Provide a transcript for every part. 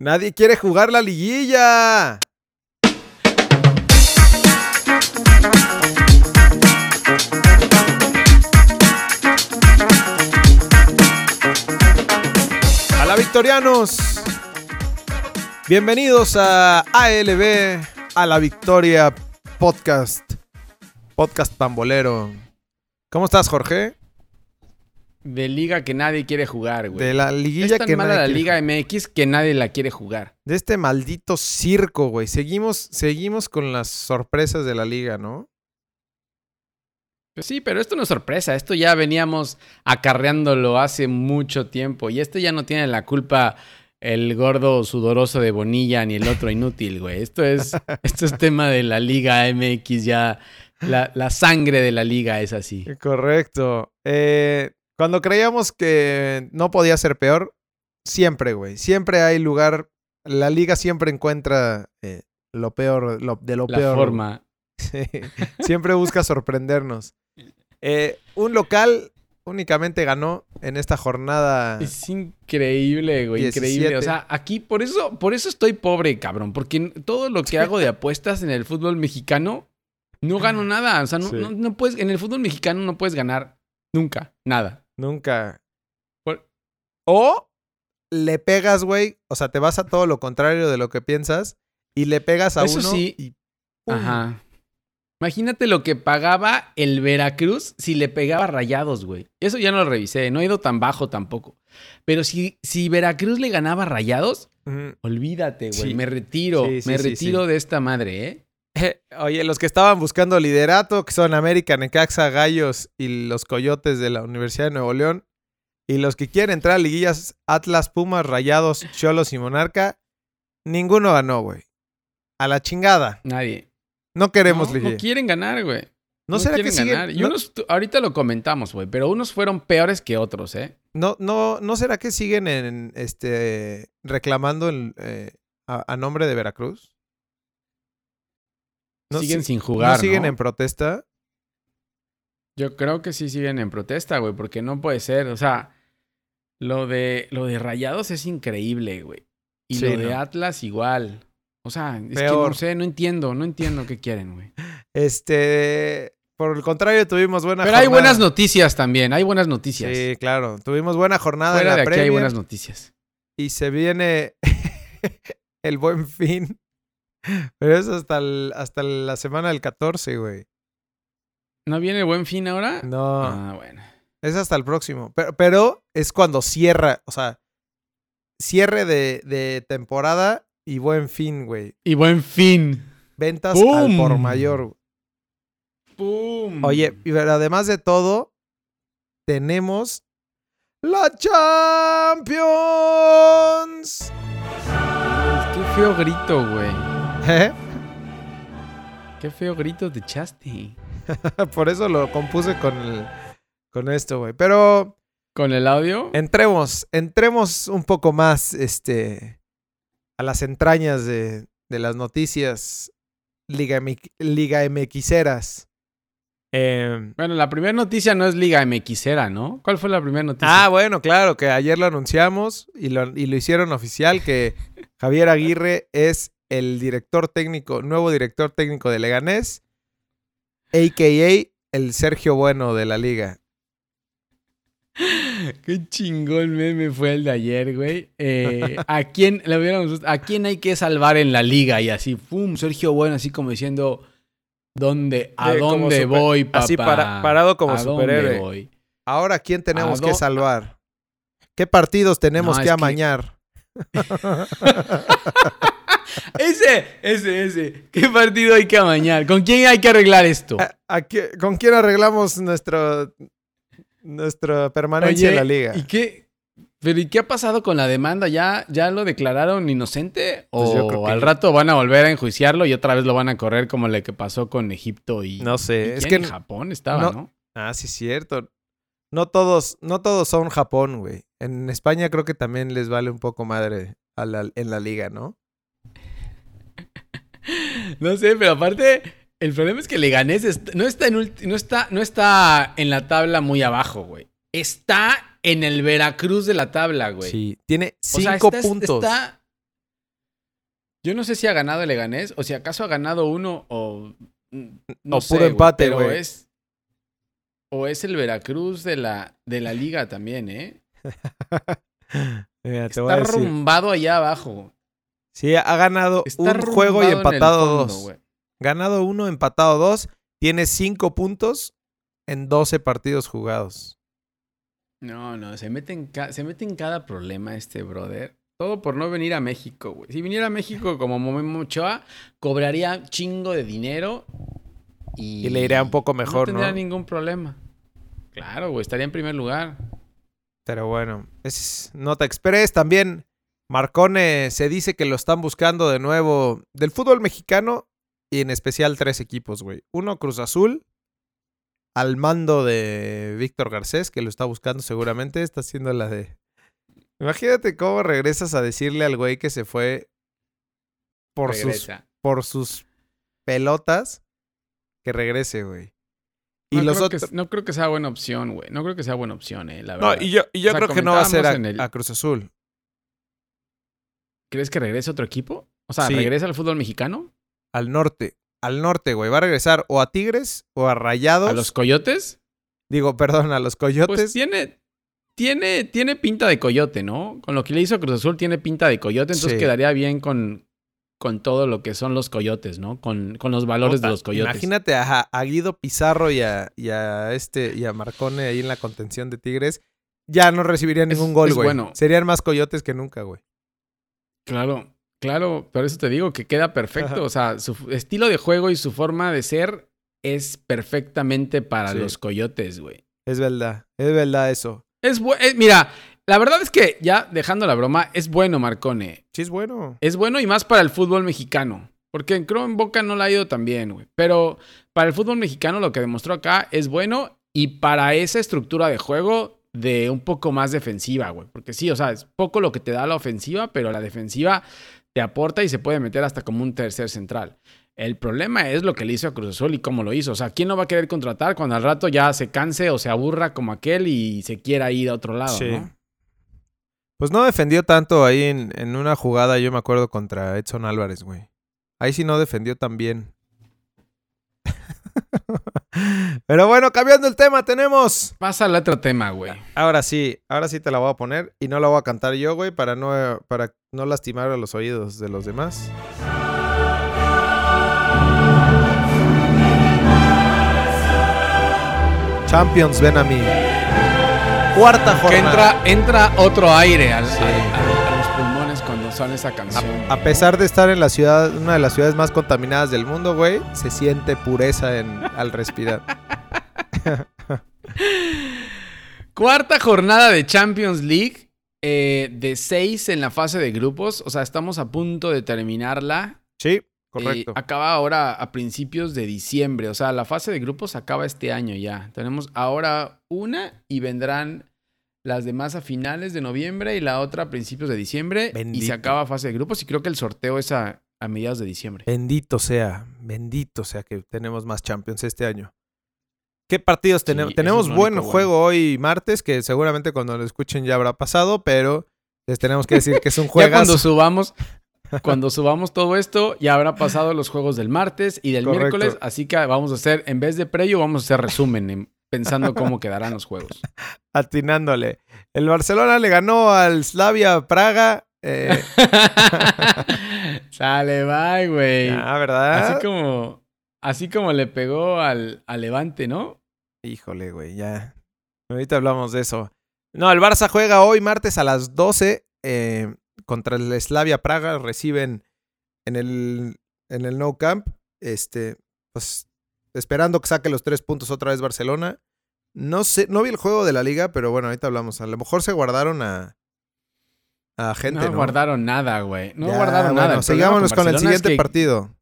Nadie quiere jugar la liguilla. Hola victorianos. Bienvenidos a ALB, a la Victoria Podcast. Podcast pambolero. ¿Cómo estás, Jorge? De liga que nadie quiere jugar, güey. De la liguilla es tan que mala nadie la quiere Liga MX que nadie la quiere jugar. De este maldito circo, güey. Seguimos, seguimos con las sorpresas de la liga, ¿no? Pues sí, pero esto no es sorpresa. Esto ya veníamos acarreándolo hace mucho tiempo. Y este ya no tiene la culpa el gordo sudoroso de Bonilla ni el otro inútil, güey. Esto es, esto es tema de la Liga MX ya. La, la sangre de la liga es así. Correcto. Eh, cuando creíamos que no podía ser peor, siempre, güey. Siempre hay lugar. La liga siempre encuentra eh, lo peor, lo- de lo La peor. forma. Sí. Siempre busca sorprendernos. Eh, un local únicamente ganó en esta jornada. Es increíble, güey, 17. increíble. O sea, aquí por eso, por eso estoy pobre, cabrón. Porque todo lo que hago de apuestas en el fútbol mexicano, no gano nada. O sea, no, Sí. no- no puedes, en el fútbol mexicano no puedes ganar nunca, nada. Nunca. Por- O le pegas, güey. O sea, te vas a todo lo contrario de lo que piensas y le pegas a Eso uno sí. y ¡pum! Ajá. Imagínate lo que pagaba el Veracruz si le pegaba rayados, güey. Eso ya no lo revisé, no he ido tan bajo tampoco. Pero si, si Veracruz le ganaba rayados, olvídate, güey. Sí. Me retiro, Sí, me retiro de esta madre, ¿eh? Oye, los que estaban buscando liderato, que son América, Necaxa, Gallos y los Coyotes de la Universidad de Nuevo León, y los que quieren entrar a liguillas Atlas, Pumas, Rayados, Cholos y Monarca, ninguno ganó, güey. A la chingada. Nadie. No queremos no, liguilla. no quieren ganar, güey. ¿No, será que siguen. Y unos, ahorita lo comentamos, güey, pero unos fueron peores que otros, ¿eh? no, no, no será que siguen en este reclamando el, eh, a, a nombre de Veracruz? No siguen si- sin jugar, ¿No siguen ¿no? en protesta? Yo creo que sí siguen en protesta, güey, porque no puede ser. O sea, lo de, lo de Rayados es increíble, güey. Y Sí, lo de ¿no? Atlas igual. O sea, es que no sé, no entiendo, no entiendo qué quieren, güey. Este, por el contrario, tuvimos buena Pero hay buenas noticias también, hay buenas noticias. Sí, claro. Tuvimos buena jornada Fuera en de la aquí hay buenas noticias. y se viene el buen fin. Pero eso hasta, el- hasta la semana del 14, güey. ¿No viene buen fin ahora? No, Ah, bueno. es hasta el próximo. Pero, pero es cuando cierra, o sea, cierre de, de temporada y buen fin, güey. Y buen fin. Ventas al por mayor. ¡Pum! Oye, pero además de todo, tenemos la Champions. Qué feo grito, güey. ¿Eh? Qué feo grito te echaste. Por eso lo compuse con el, con esto, güey. Pero ¿Con el audio? entremos, entremos un poco más, este, a las entrañas de, de las noticias Liga, Liga MXeras. Eh, Bueno, la primera noticia no es Liga MXera, ¿no? ¿Cuál fue la primera noticia? ah, bueno, claro, que ayer lo anunciamos y lo, y lo hicieron oficial que Javier Aguirre es el director técnico, nuevo director técnico de Leganés, a.k.a. el Sergio Bueno de la liga. Qué chingón meme fue el de ayer, güey. Eh, ¿a, quién, le hubiéramos- ¿A quién hay que salvar en la liga? Y así, ¡pum! Sergio Bueno, así como diciendo, ¿dónde, ¿a dónde super- voy, papá? así para- parado como ¿A dónde superhéroe. voy? Ahora, ¿quién tenemos ¿A que salvar? ¿Qué partidos tenemos No, que es que- amañar? Ese, ese, ese. ¿Qué partido hay que amañar? ¿Con quién hay que arreglar esto? ¿A- a qué- ¿Con quién arreglamos nuestro, nuestra permanencia en la liga? ¿Y qué? ¿Pero y qué ha pasado con la demanda? ¿Ya, ya lo declararon inocente? ¿O Pues yo creo que- al rato van a volver a enjuiciarlo y otra vez lo van a correr como lo que pasó con Egipto y... No sé, ¿y es que- En Japón estaba, no- ¿no? Ah, sí, es cierto. No todos, no todos son Japón, güey. En España creo que también les vale un poco madre a la- en la liga, ¿no? No sé, pero aparte, el problema es que Leganés est- no, está en no, está, no está en la tabla muy abajo, güey. Está en el Veracruz de la tabla, güey. Sí, tiene O sea, cinco está- puntos. Está, Yo no sé si ha ganado el Leganés o si acaso ha ganado uno o. No O sé, puro güey, empate, pero güey. es. O es el Veracruz de la, de la liga también, ¿eh? Mira, te voy a Está decir. rumbado allá abajo. Sí, ha ganado Está un juego y en empatado fondo, dos. Ganado uno, empatado dos. Tiene cinco puntos en 12 partidos jugados. No, no, se mete, en se mete en cada problema este brother. Todo por no venir a México, güey. Si viniera a México como Memo Ochoa, cobraría chingo de dinero y... Y le iría un poco mejor, No ¿no? tendría ningún problema. Claro, güey, estaría en primer lugar. Pero bueno, es nota express. También Marcone se dice que lo están buscando de nuevo del fútbol mexicano y en especial tres equipos, güey. Uno, Cruz Azul, al mando de Víctor Garcés, que lo está buscando seguramente. Está haciendo la de... Imagínate cómo regresas a decirle al güey que se fue por sus, por sus pelotas que regrese, güey. Y no, los creo otros... que, no creo que sea buena opción, güey. No creo que sea buena opción, eh, la No, verdad. y yo, y yo O sea, creo que no va a ser a, comentábamos en el- a Cruz Azul. ¿Crees que regrese otro equipo? O sea, Sí. ¿regresa al fútbol mexicano? Al norte. Al norte, güey. Va a regresar o a Tigres o a Rayados. ¿A los Coyotes? Digo, perdón, a los Coyotes. Pues tiene, tiene, tiene pinta de coyote, ¿no? Con lo que le hizo Cruz Azul tiene pinta de coyote, entonces Sí. quedaría bien con, con todo lo que son los coyotes, ¿no? Con, con los valores de los coyotes. Imagínate a, a Guido Pizarro y a, y a este y a Marcone ahí en la contención de Tigres. Ya no recibirían Es- ningún gol, güey. bueno. Serían más coyotes que nunca, güey. Claro, claro, por eso te digo que queda perfecto. Ajá. O sea, su estilo de juego y su forma de ser es perfectamente para Sí. los coyotes, güey. Es verdad. Es verdad eso. Es bu- eh, mira, la verdad es que ya dejando la broma, es bueno Marcone. Sí, es bueno. Es bueno y más para el fútbol mexicano. Porque en Crow en Boca no le ha ido tan bien, güey. Pero para el fútbol mexicano lo que demostró acá es bueno y para esa estructura de juego de un poco más defensiva, güey. Porque sí, o sea, es poco lo que te da la ofensiva, pero la defensiva te aporta y se puede meter hasta como un tercer central. El problema es lo que le hizo a Cruz Azul y cómo lo hizo. O sea, ¿quién no va a querer contratar cuando al rato ya se canse o se aburra como aquel y se quiera ir a otro lado, Sí. ¿no? Pues no defendió tanto ahí en, en una jugada, yo me acuerdo, contra Edson Álvarez, güey. Ahí sí no defendió tan bien. Pero bueno, cambiando el tema, tenemos. Pasa al otro tema, güey. Ahora sí, ahora sí te la voy a poner y no la voy a cantar yo, güey, para no, para no lastimar a los oídos de los demás. Champions, ven a mí. Cuarta Que jornada. entra, entra otro aire al- Sí. al- al- suena esa canción. A pesar de estar en la ciudad, una de las ciudades más contaminadas del mundo, güey, se siente pureza en, al respirar. Cuarta jornada de Champions League. eh, de seis en la fase de grupos. O sea, estamos a punto de terminarla. Sí, Eh, correcto. acaba ahora a principios de diciembre. O sea, la fase de grupos acaba este año ya. Tenemos ahora una y vendrán las demás a finales de noviembre y la otra a principios de diciembre. Y Bendito. se acaba fase de grupos y creo que el sorteo es a, a mediados de diciembre. Bendito sea, bendito sea que tenemos más Champions este año. ¿Qué partidos tenemos? tenemos es buen juego hoy martes, que seguramente cuando lo escuchen ya habrá pasado, pero les tenemos que decir que es un juego. cuando subamos, cuando subamos todo esto, ya habrá pasado los juegos del martes y del Correcto. miércoles. Así que vamos a hacer, en vez de previo, vamos a hacer resumen, en- pensando cómo quedarán los juegos. Atinándole. El Barcelona le ganó al Slavia Praga. eh, Sale, bye, güey. ah, ¿verdad? Así como, así como le pegó al, al Levante, ¿no? Híjole, güey, ya. Ahorita hablamos de eso. No, el Barça juega hoy martes a las 12 eh, contra el Slavia Praga. Reciben en el, en el No Camp. Este, pues esperando que saque los tres puntos otra vez Barcelona. No sé, no vi el juego de la liga, pero bueno, ahorita hablamos. A lo mejor se guardaron a, a gente, no, ¿no? guardaron nada, güey. No Ya, guardaron nada. bueno, El problema sigámonos con, el Barcelona es siguiente que partido.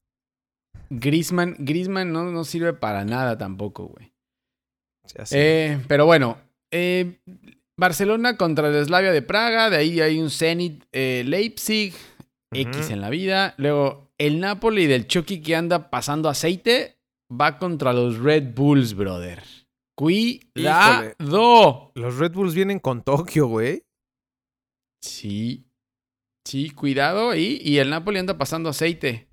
Griezmann no, no sirve para nada tampoco, güey. Eh, pero bueno, eh, Barcelona contra el Slavia de Praga, de ahí hay un Zenit eh, Leipzig, X en la vida. Luego, el Napoli del Chucky que anda pasando aceite va contra los Red Bulls, brother. Cuidado. Los Red Bulls vienen con Tokio, güey. Sí. Sí, cuidado ahí. Y el Napoli anda pasando aceite.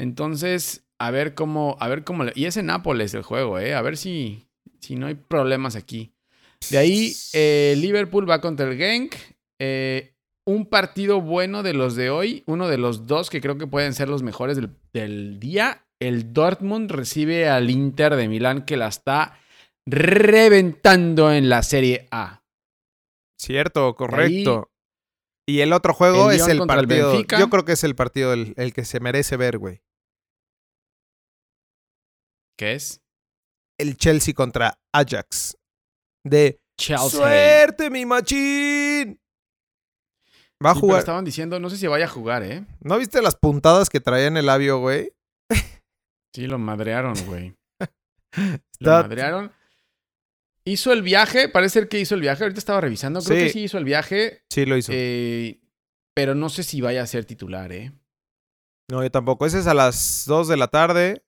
Entonces, a ver cómo, a ver cómo. le- Y es en Nápoles el juego, ¿eh? A ver si, si no hay problemas aquí. De ahí, eh, Liverpool va contra el Genk. Eh, un partido bueno de los de hoy. Uno de los dos que creo que pueden ser los mejores del, del día. El Dortmund recibe al Inter de Milán que la está reventando en la Serie A. Cierto, correcto. y el otro juego el es el partido. Yo creo que es el partido el, el que se merece ver, güey. ¿Qué es? El Chelsea contra Ajax. De Chelsea. ¡Suerte, mi machín! Va a Sí, pero jugar. estaban diciendo, no sé si vaya a jugar, ¿eh? ¿No viste las puntadas que traía en el labio, güey? Sí, lo madrearon, güey. Lo madrearon. Hizo el viaje, parece ser que hizo el viaje. Ahorita estaba revisando, creo Sí. que sí hizo el viaje. Sí, lo hizo. eh, pero no sé si vaya a ser titular, ¿eh? No, yo tampoco. Ese es a las 2 de la tarde.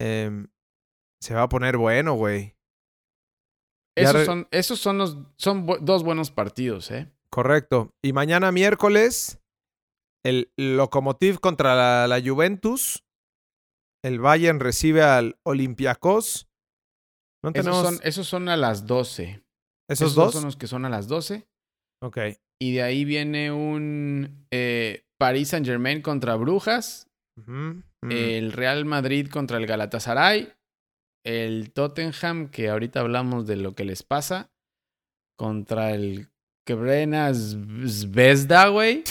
Em, se va a poner bueno, güey. Esos re- son, esos son los son bu- dos buenos partidos, ¿eh? Correcto. Y mañana miércoles, el Lokomotiv contra la, la Juventus. El Bayern recibe al Olympiacos. ¿No Esos tenemos son, esos son a las 12. esos dos? son los que son a las 12. Ok. Y de ahí viene un eh, Paris Saint Germain contra Brujas. El Real Madrid contra el Galatasaray. El Tottenham, que ahorita hablamos de lo que les pasa. Contra el Quebrena Zvezda, güey.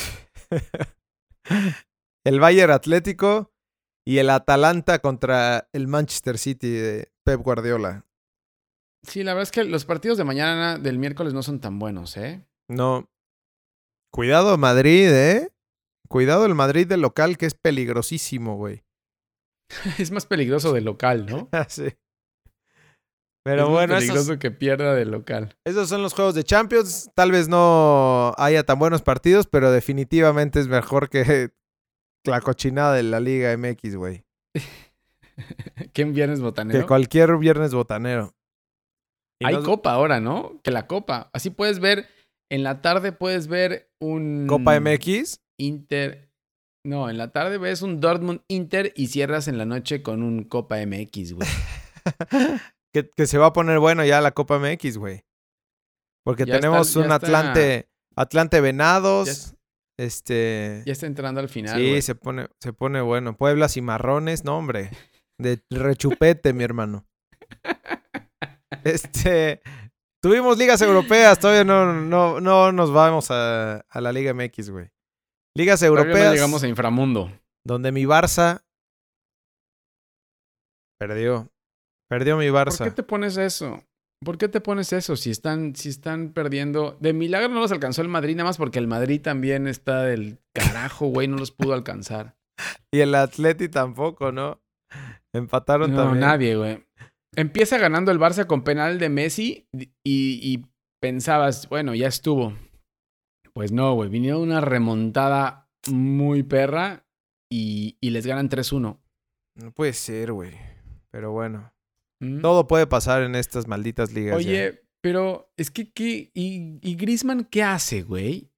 el Bayern Atlético y el Atalanta contra el Manchester City de Pep Guardiola. Sí, la verdad es que los partidos de mañana del miércoles no son tan buenos, ¿eh? No. Cuidado Madrid, ¿eh? Cuidado el Madrid del local que es peligrosísimo, güey. Es más peligroso de local, ¿no? Ah, sí. Pero es bueno, peligroso esos, que pierda de local. esos son los juegos de Champions. Tal vez no haya tan buenos partidos, pero definitivamente es mejor que la cochinada de la Liga MX, güey. ¿Quién viernes Que botanero? cualquier viernes botanero. Y Hay nos- copa ahora, ¿no? Que la copa. Así puedes ver, en la tarde puedes ver un... Copa MX. Inter. No, en la tarde ves un Dortmund Inter y cierras en la noche con un Copa MX, güey. que, que se va a poner bueno ya la Copa MX, güey. Porque Ya tenemos un está- Atlante, Atlante Venados. Este. Ya está entrando al final. sí, se pone, se pone bueno. Pueblas y marrones, no, hombre. De rechupete, mi hermano. Este. Tuvimos ligas europeas, todavía no, no, no nos vamos a, a la Liga MX, güey. Ligas Todavía europeas. no llegamos a inframundo. Donde mi Barça. Perdió. Perdió mi ¿Por Barça. qué te pones eso? ¿Por qué te pones eso? Si están, si están perdiendo. De milagro no los alcanzó el Madrid, nada más porque el Madrid también está del carajo, güey, no los pudo alcanzar. Y el Atleti tampoco, ¿no? Empataron No, también. nadie, güey. Empieza ganando el Barça con penal de Messi y, y pensabas, bueno, ya estuvo. Pues no, güey. Vinieron una remontada muy perra y, y les ganan 3-1. No puede ser, güey. Pero bueno. ¿Mm? Todo puede pasar en estas malditas ligas. ya. Oye, pero es que, ¿qué? ¿Y, y Griezmann qué hace, güey?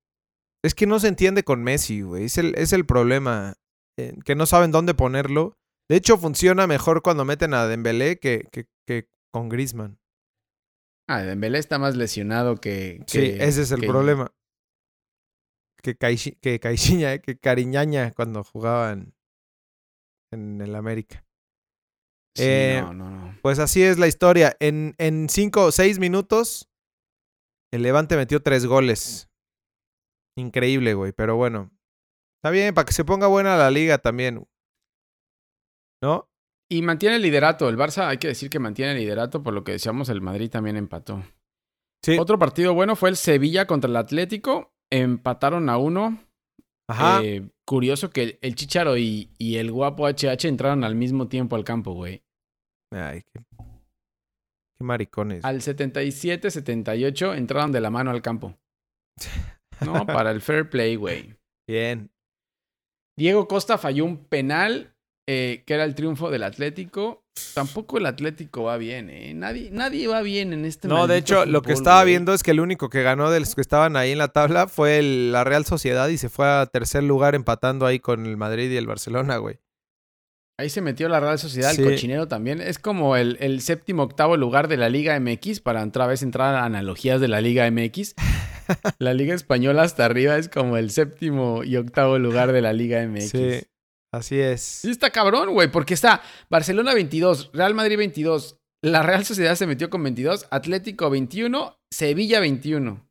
Es que no se entiende con Messi, güey. Es el, es el problema. eh, que no saben dónde ponerlo. De hecho, funciona mejor cuando meten a Dembélé que, que, que con Griezmann. Ah, Dembélé está más lesionado que... Sí, ese es el que- problema. Que, Caici- que Caixinha, que Cariñaña cuando jugaban en el América. Sí, Eh, no, no, no. Pues así es la historia. En, en cinco o seis minutos, el Levante metió tres goles. Increíble, güey. Pero bueno. Está bien, para que se ponga buena la liga también. ¿No? Y mantiene el liderato. El Barça, hay que decir que mantiene el liderato. Por lo que decíamos, el Madrid también empató. Sí. Otro partido bueno fue el Sevilla contra el Atlético. Empataron a uno. Ajá. Eh, curioso que el, el Chicharo y, y el guapo HH entraron al mismo tiempo al campo, güey. Ay, qué, qué maricones. Al 77-78 entraron de la mano al campo. No, para el fair play, güey. Bien. Diego Costa falló un penal eh, que era el triunfo del Atlético. Tampoco el Atlético va bien, ¿eh? Nadie, nadie va bien en este No, de hecho, lo que estaba güey. viendo es que el único que ganó de los que estaban ahí en la tabla fue el- la Real Sociedad y se fue a tercer lugar empatando ahí con el Madrid y el Barcelona, güey. Ahí se metió la Real Sociedad, Sí. el cochinero también. Es como el, el séptimo, octavo lugar de la Liga MX, para otra vez entrar a analogías de la Liga MX. la Liga Española hasta arriba es como el séptimo y octavo lugar de la Liga MX. Sí, así es. Sí, está cabrón, güey, porque está Barcelona 22, Real Madrid 22, la Real Sociedad se metió con 22, Atlético 21, Sevilla 21.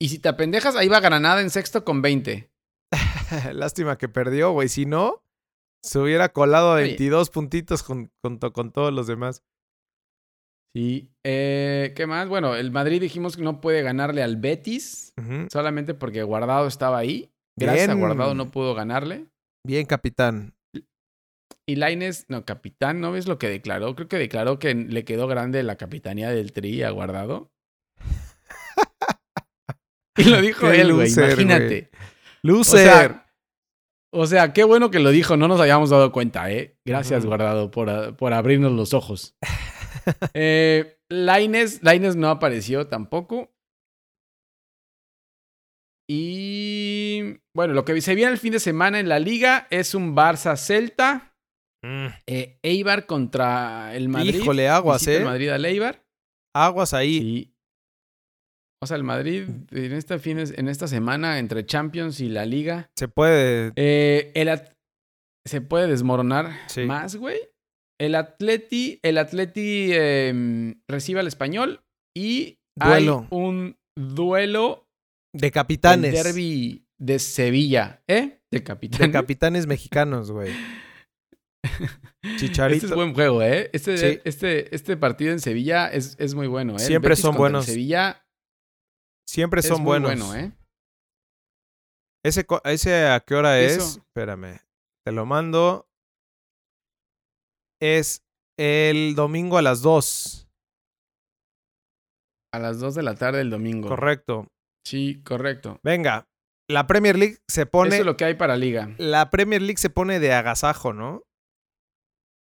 Y si te apendejas, ahí va Granada en sexto con 20. Lástima que perdió, güey. Si no, se hubiera colado a Oye. 22 puntitos con, con, to- con todos los demás. Sí. Eh, ¿Qué más? Bueno, el Madrid dijimos que no puede ganarle al Betis, solamente porque Guardado estaba ahí. Gracias Bien. a Guardado no pudo ganarle. Bien, capitán. Y Laines, no, capitán, ¿no ves lo que declaró? Creo que declaró que le quedó grande la capitanía del Tri a Guardado. y lo dijo él, güey, imagínate. O sea, o sea, qué bueno que lo dijo, no nos habíamos dado cuenta, ¿eh? Gracias. Guardado, por, a- por abrirnos los ojos. eh, Laines, Laines no apareció tampoco. Y bueno, lo que se viene el fin de semana en la liga es un Barça-Celta. Mm, Eh, Eibar contra el Madrid. Híjole, aguas, Visita el ¿eh? Madrid al Eibar. Aguas ahí. O sea, el Madrid en esta, en esta semana entre Champions y la Liga. Se puede. eh, el se puede desmoronar Sí. más, güey. El Atleti, el Atleti em, recibe al español y Duelo. hay un duelo De el capitanes. derby de Sevilla, ¿eh? De capitán. De capitanes mexicanos, güey. Chicharito. Este es buen juego, ¿eh? Este, Sí. este, este partido en Sevilla es, es muy bueno, ¿eh? El Siempre Betis son el buenos. Sevilla Siempre es son muy buenos. bueno, ¿eh? Ese, ese a qué hora es? Espérame. Te lo mando. Es el domingo a las 2. A las 2 de la tarde del domingo. Correcto. Sí, correcto. Venga. La Premier League se pone. Eso es lo que hay para liga. La Premier League se pone de agasajo, ¿no?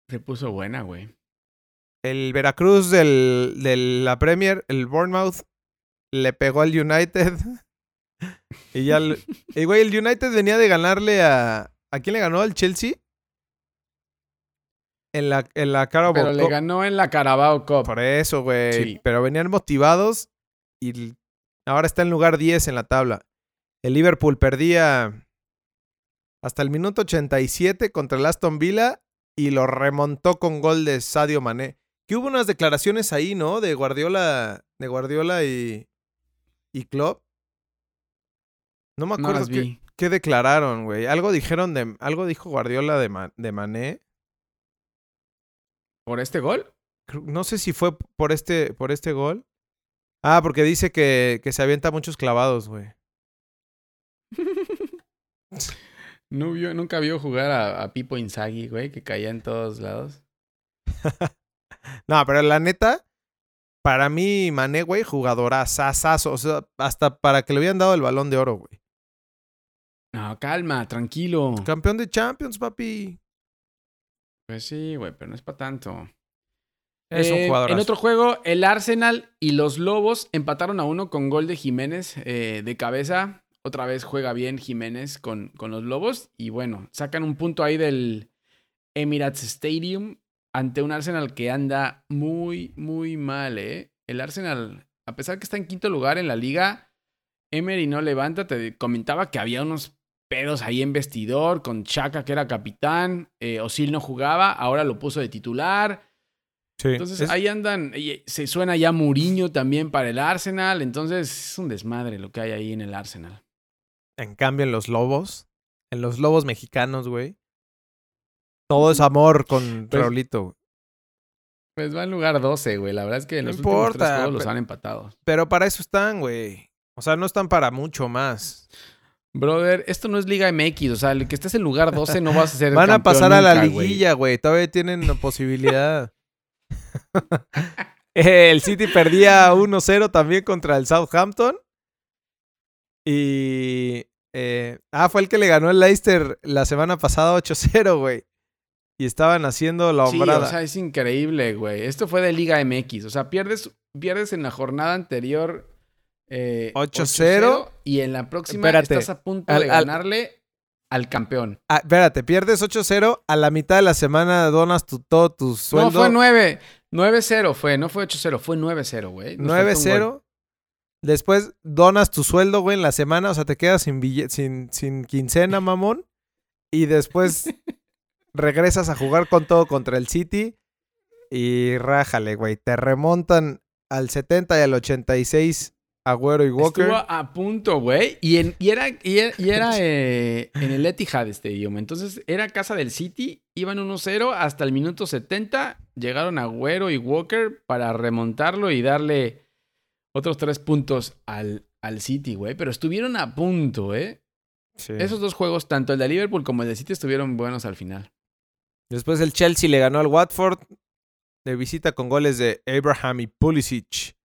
Se puso buena, güey. El Veracruz del, de la Premier, el Bournemouth, le pegó al United. y ya. el- y güey, el United venía de ganarle a. ¿A quién le ganó? ¿Al Chelsea? En la, en la Carabao Pero le ganó en la Carabao Cup. Por eso, güey. Sí. Pero venían motivados y ahora está en lugar 10 en la tabla. El Liverpool perdía hasta el minuto 87 contra el Aston Villa y lo remontó con gol de Sadio Mané. Que hubo unas declaraciones ahí, ¿no? De Guardiola, de Guardiola y, y Klopp. No me No acuerdo las qué, qué declararon, güey. Algo dijeron de, algo dijo Guardiola de, Ma- de Mané. ¿Por este gol? No sé si fue por este, por este gol. Ah, porque dice que, que se avienta muchos clavados, güey. No vio, nunca vio jugar a, a Pipo Inzaghi, güey, que caía en todos lados. No, pero la neta, para mí, Mané, güey, jugadora sasazo. O sea, hasta para que le hubieran dado el balón de oro, güey. No, calma, tranquilo. Campeón de Champions, papi. Pues sí, güey, pero no es para tanto. Es un Eh, jugador. En otro juego, el Arsenal y los Lobos empataron a uno con gol de Jiménez eh, de cabeza. Otra vez juega bien Jiménez con, con los Lobos. Y bueno, sacan un punto ahí del Emirates Stadium ante un Arsenal que anda muy, muy mal, ¿eh? El Arsenal, a pesar que está en quinto lugar en la liga, Emery no levanta. Te comentaba que había unos pedos ahí en vestidor con Chaka, que era capitán. Eh, Osil no jugaba, ahora lo puso de titular. Sí. Entonces Es- ahí andan, se suena ya Muriño también para el Arsenal, entonces es un desmadre lo que hay ahí en el Arsenal. En cambio, en los lobos, en los lobos mexicanos, güey. Todo es amor con Pues- Raulito. Pues va en lugar 12, güey, la verdad es que en No los últimos tres importa, juegos los han empatado. Pero para eso están, güey. O sea, no están para mucho más. Brother, esto no es Liga MX, o sea, el que estés en lugar 12 no vas a ser Van a pasar a la nunca, liguilla, güey. Todavía tienen posibilidad. el City perdía 1-0 también contra el Southampton. Y. eh, ah, fue el que le ganó el Leicester la semana pasada 8-0, güey. y estaban haciendo la Sí, hombrada. o sea, es increíble, güey. Esto fue de Liga MX. O sea, pierdes, pierdes en la jornada anterior eh, 8-0. y en la próxima Espérate. estás a punto Al- de al- ganarle al campeón. Ah, espérate, pierdes 8-0, a la mitad de la semana donas tu, todo tu sueldo. No, fue 9. 9-0 fue, no fue 8-0, fue 9-0, güey. Nos faltó un gol. 9-0. Después donas tu sueldo, güey, en la semana. O sea, te quedas sin, bille- sin, sin quincena, mamón. Y después regresas a jugar con todo contra el City. Y rájale, güey. Te remontan al 70 y al 86 Agüero y Walker. Estuvo a punto, güey. Y, en- y era, y era, y era, eh, en el Etihad Stadium. Entonces era casa del City. Iban 1-0 hasta el minuto 70. Llegaron Agüero y Walker para remontarlo y darle otros tres puntos al, al City, güey. Pero estuvieron a punto, ¿eh? Sí. Esos dos juegos, tanto el de Liverpool como el de City, estuvieron buenos al final. Después el Chelsea le ganó al Watford de visita con goles de Abraham y Pulisic.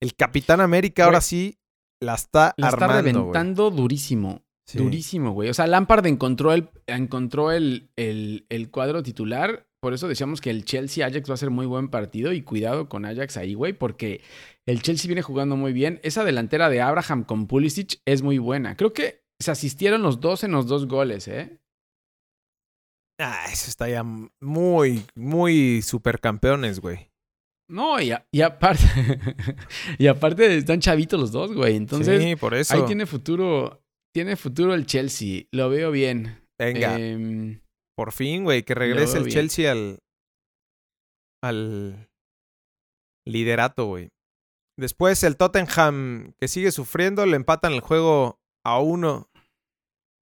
El Capitán América ahora sí la está La está armando, güey. reventando durísimo. Sí. Durísimo, güey. O sea, Lampard encontró el, encontró el, el, el cuadro titular. Por eso decíamos que el Chelsea-Ajax va a ser muy buen partido. Y cuidado con Ajax ahí, güey. Porque el Chelsea viene jugando muy bien. Esa delantera de Abraham con Pulisic es muy buena. Creo que se asistieron los dos en los dos goles, ¿eh? Ah, eso está ya muy, muy supercampeones, güey. No, y, a- y aparte. y aparte están chavitos los dos, güey. Entonces, sí, por eso. ahí tiene futuro. Tiene futuro el Chelsea. Lo veo bien. Venga, Em, por fin, güey, que regrese el bien. Chelsea al, al liderato, güey. Después el Tottenham, que sigue sufriendo, le empatan el juego a uno.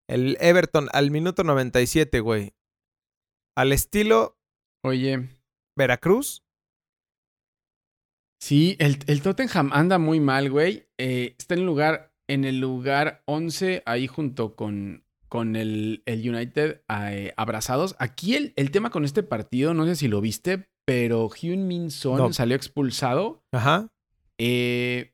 El Everton al minuto 97, güey. Al estilo oye. Veracruz. Sí, el, el Tottenham anda muy mal, güey. Eh, está en lugar, en el lugar 11, ahí junto con, con el, el United eh, abrazados. Aquí el, el tema con este partido, no sé si lo viste, pero Hyun Min Son No. salió expulsado. Ajá. Eh,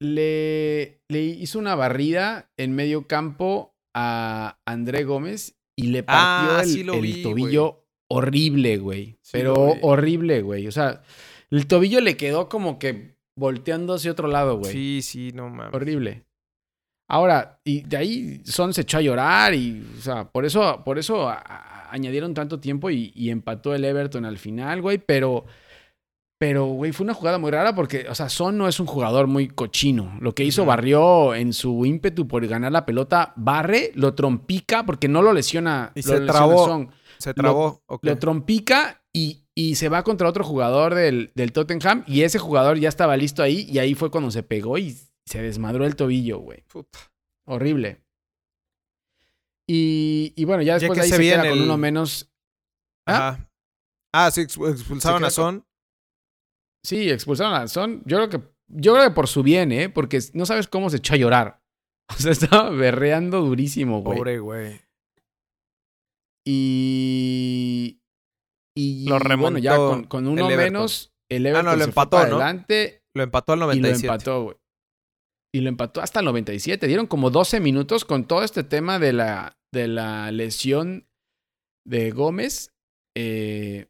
le, le hizo una barrida en medio campo a André Gómez y le partió Ah, el, sí lo el vi, tobillo horrible, güey. Sí pero horrible, güey. O sea, el tobillo le quedó como que volteando hacia otro lado, güey. Sí, sí, no mames. Horrible. Ahora, y de ahí Son se echó a llorar y, o sea, por eso, por eso a- a- añadieron tanto tiempo y, y empató el Everton al final, güey, pero, pero, güey, fue una jugada muy rara porque, o sea, Son no es un jugador muy cochino. Lo que hizo Ujú. barrió en su ímpetu por ganar la pelota, barre, lo trompica porque no lo lesiona. Y lo se lesiona trabó. Son. Se trabó. ok. Lo trompica y, y se va contra otro jugador del, del Tottenham y ese jugador ya estaba listo ahí y ahí fue cuando se pegó y se desmadró el tobillo, güey. Puta. Horrible. Y, y bueno, ya Ya después que de ahí se se, queda con el- uno menos. ¿Ah? Ajá. Ah, sí, expu- expulsaron a Son. Sí, expulsaron a Son. Yo creo que, yo creo que por su bien, ¿eh? Porque no sabes cómo se echó a llorar. O sea, estaba berreando durísimo, güey. Pobre, güey. Y. Y Lo bueno, ya remontó con, con uno el menos, el Ah, no, lo se fue empató, para ¿no? adelante Lo empató al y lo 97. empató, güey. Y lo empató hasta el 97. Dieron como 12 minutos con todo este tema de la, de la lesión de Gómez. eh,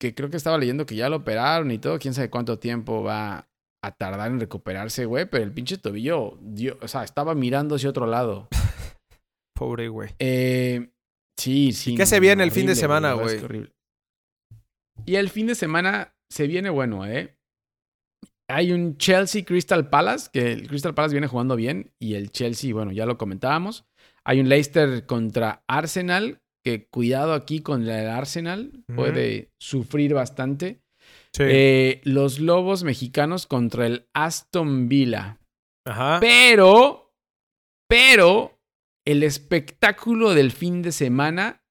que creo que estaba leyendo que ya lo operaron y todo. Quién sabe cuánto tiempo va a tardar en recuperarse, güey. Pero el pinche tobillo, dio- o sea, estaba mirando hacia otro lado. Pobre, güey. Eh, sí, sí. qué no, se viene no, el fin de semana, güey? horrible. Y el fin de semana se viene bueno, ¿eh? Hay un Chelsea Crystal Palace, que el Crystal Palace viene jugando bien, y el Chelsea, bueno, ya lo comentábamos. Hay un Leicester contra Arsenal, que cuidado aquí con el Arsenal, puede sufrir bastante. Sí. Eh, los Lobos mexicanos contra el Aston Villa. Ajá. Pero, pero, el espectáculo del fin de semana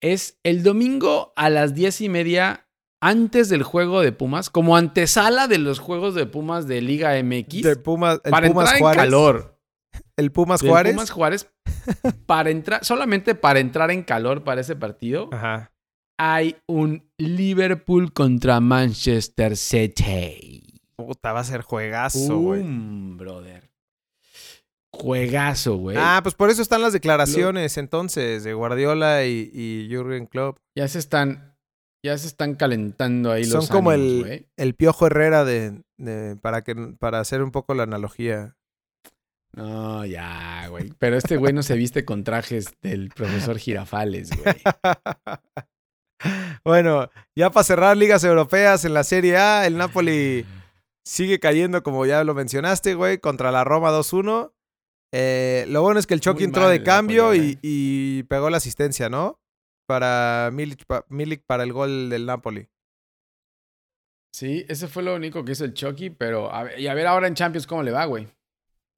es el domingo a las diez y media antes del juego de Pumas, como antesala de los juegos de Pumas de Liga MX, De Pumas, el para Pumas entrar Juárez. en calor. El Pumas Juárez. Pumas Juárez, para entrar, solamente para entrar en calor para ese partido, Ajá. hay un Liverpool contra Manchester City. Puta, va a ser juegazo, güey. Um, brother. juegazo, güey. Ah, pues por eso están las declaraciones entonces de Guardiola y, y Jürgen Klopp. Ya se están, ya se están calentando ahí Son los como ánimos, el, el piojo Herrera de, de- para que para hacer un poco la analogía. No, ya, güey. Pero este güey no se viste con trajes del profesor Girafales, güey. bueno, ya para cerrar ligas europeas en la Serie A, el Napoli sigue cayendo, como ya lo mencionaste, güey, contra la Roma 2-1. Eh, lo bueno es que el Chucky entró de cambio Napoli, y, pegó la asistencia, ¿no? Para Milik, pa- Milik para el gol del Napoli. Sí, ese fue lo único que hizo el Chucky, pero a ver, y a ver ahora en Champions cómo le va, güey.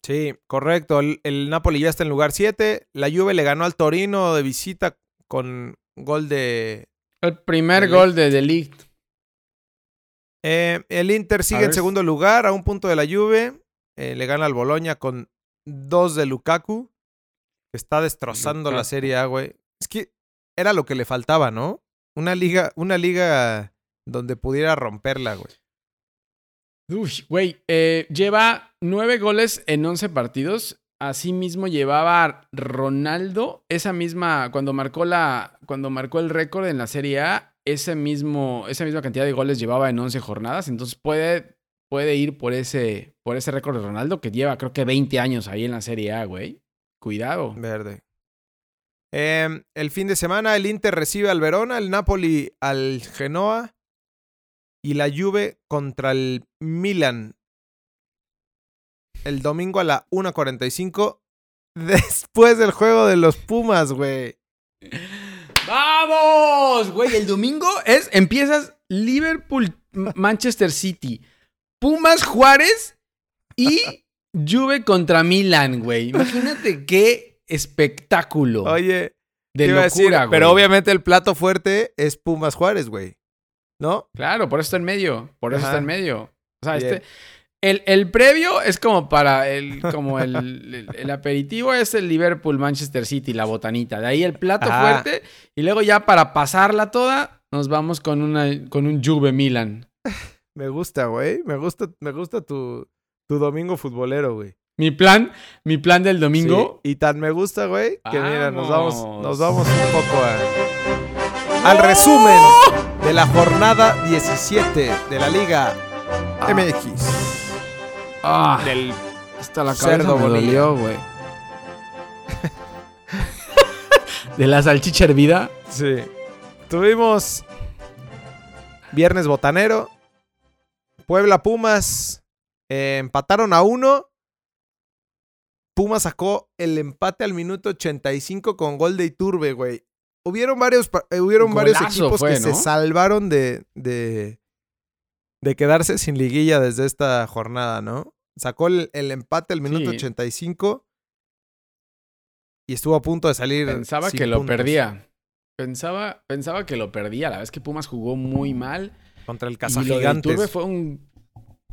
Sí, correcto. El, el Napoli ya está en lugar 7. La Juve le ganó al Torino de visita con gol de... El primer De gol de Delict. Eh, el Inter sigue en segundo lugar a un punto de la Juve. Eh, le gana al Boloña con dos de Lukaku. Está destrozando la. Serie A, güey. Es que era lo que le faltaba, ¿no? Una liga, una liga donde pudiera romperla, güey. Uy, güey, eh, lleva nueve goles en once partidos. Asimismo llevaba Ronaldo esa misma cuando marcó la cuando marcó el récord en la Serie A, ese mismo esa misma cantidad de goles llevaba en 11 jornadas, entonces puede puede ir por ese por ese récord de Ronaldo que lleva creo que 20 años ahí en la Serie A, güey. Cuidado. Verde. Eh, el fin de semana el Inter recibe al Verona, el Napoli al Genoa y la Juve contra el Milan. El domingo a la 1.45 después del juego de los Pumas, güey. ¡Vamos! Güey, el domingo es empiezas Liverpool Manchester City, Pumas Juárez y Juve contra Milan, güey. Imagínate qué espectáculo Oye, de locura, decir, güey. pero obviamente el plato fuerte es Pumas Juárez, güey. ¿No? Claro, por eso está en medio, por eso Ajá. está en medio. O sea, Bien. este el, el previo es como para el como el, el- el aperitivo es el Liverpool Manchester City, la botanita. De ahí el plato Ajá. fuerte y luego ya para pasarla toda nos vamos con una con un Juve Milan. Me gusta, güey. Me gusta, me gusta tu, tu domingo futbolero, güey. Mi plan, mi plan del domingo. Sí, y tan me gusta, güey, que mira, nos vamos, Vamos. nos vamos un poco a- al resumen de la jornada 17 de la Liga MX. Ah, Del hasta la cerdo cabeza me Bonilla. dolió, güey. de la salchicha hervida. Sí. Tuvimos Viernes Botanero, Puebla Pumas, eh, empataron a uno. Pumas sacó el empate al minuto 85 con gol de Iturbe, güey. Hubieron varios, eh, hubieron varios equipos fue, que se ¿no? salvaron de, de, de quedarse sin liguilla desde esta jornada, ¿no? Sacó el, el empate al minuto Sí. 85 y estuvo a punto de salir. Pensaba que lo puntos perdía. Pensaba, pensaba que lo perdía. La vez que Pumas jugó muy mal. Contra el Y lo de Cazagigantes. fue un.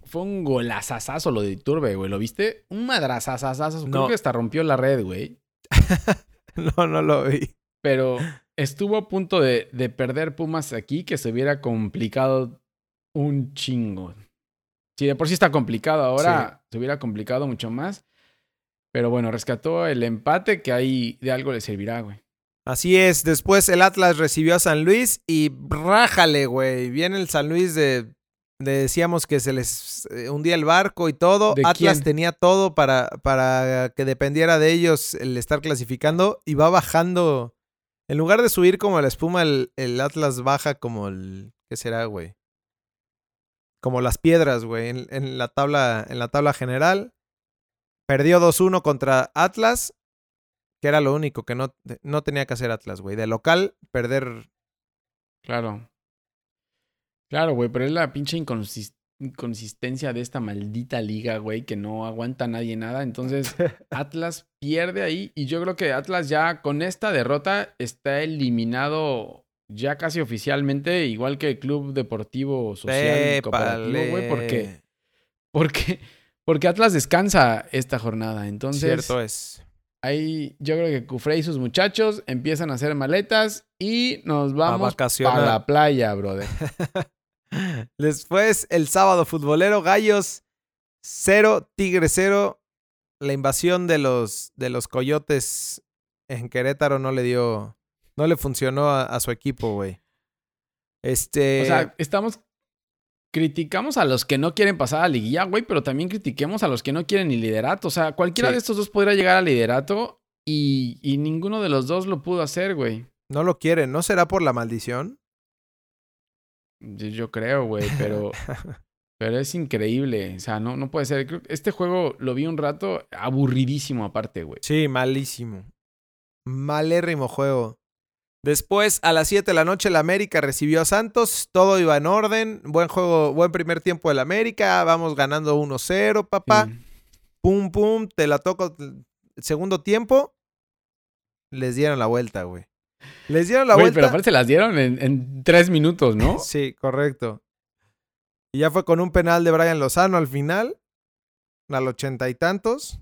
Fue un golazazazo lo de Iturbe, güey. ¿Lo viste? Un madrazazazazo. Creo No. que hasta rompió la red, güey. No, no lo vi. Pero estuvo a punto de, de perder Pumas aquí, que se hubiera complicado un chingo. Si de por sí está complicado ahora, se hubiera complicado mucho más. Pero bueno, rescató el empate, que ahí de algo le servirá, güey. Así es, después el Atlas recibió a San Luis y rájale, güey. Viene el San Luis de, de- decíamos que se les eh, hundía el barco y todo. ¿De Atlas quién? tenía todo para, para que dependiera de ellos el estar clasificando y va bajando. En lugar de subir como la espuma, el, el Atlas baja como el. ¿Qué será, güey? Como las piedras, güey, en, la tabla, en la tabla general. Perdió 2-1 contra Atlas, que era lo único que no, no tenía que hacer Atlas, güey. De local, perder. Claro. Claro, güey, pero es la pinche inconsis- inconsistencia de esta maldita liga, güey, que no aguanta nadie nada. Entonces, Atlas pierde ahí y yo creo que Atlas ya con esta derrota está eliminado ya casi oficialmente, igual que el Club Deportivo Social y Cooperativo, güey, porque, Épale. porque, porque Atlas descansa esta jornada. Entonces, Cierto es. ahí yo creo que Cufré y sus muchachos empiezan a hacer maletas y nos vamos a la playa, brother. Después, el sábado futbolero, Gallos 0, Tigre 0. la invasión de los, de los coyotes en Querétaro no le dio, no le funcionó a, a su equipo, güey. Este. O sea, estamos. Criticamos a los que no quieren pasar a liguilla, güey, pero también critiquemos a los que no quieren ni liderato. O sea, cualquiera Sí. de estos dos podría llegar al liderato y, y ninguno de los dos lo pudo hacer, güey. no lo quieren, ¿no será por la maldición? Yo, creo, güey, pero. Pero es increíble. O sea, no, no puede ser. Este juego lo vi un rato aburridísimo, aparte, güey. Sí, malísimo. Malérrimo juego. Después, a las 7 de la noche, el América recibió a Santos. Todo iba en orden. Buen juego, buen primer tiempo del América. Vamos ganando 1-0, papá. Sí. Pum, pum. Te la toco. Segundo tiempo. Les dieron la vuelta, güey. Les dieron la vuelta. pero aparte se las dieron en, en tres minutos, ¿no? Sí, correcto. Y ya fue con un penal de Brian Lozano al final. Al ochenta y tantos.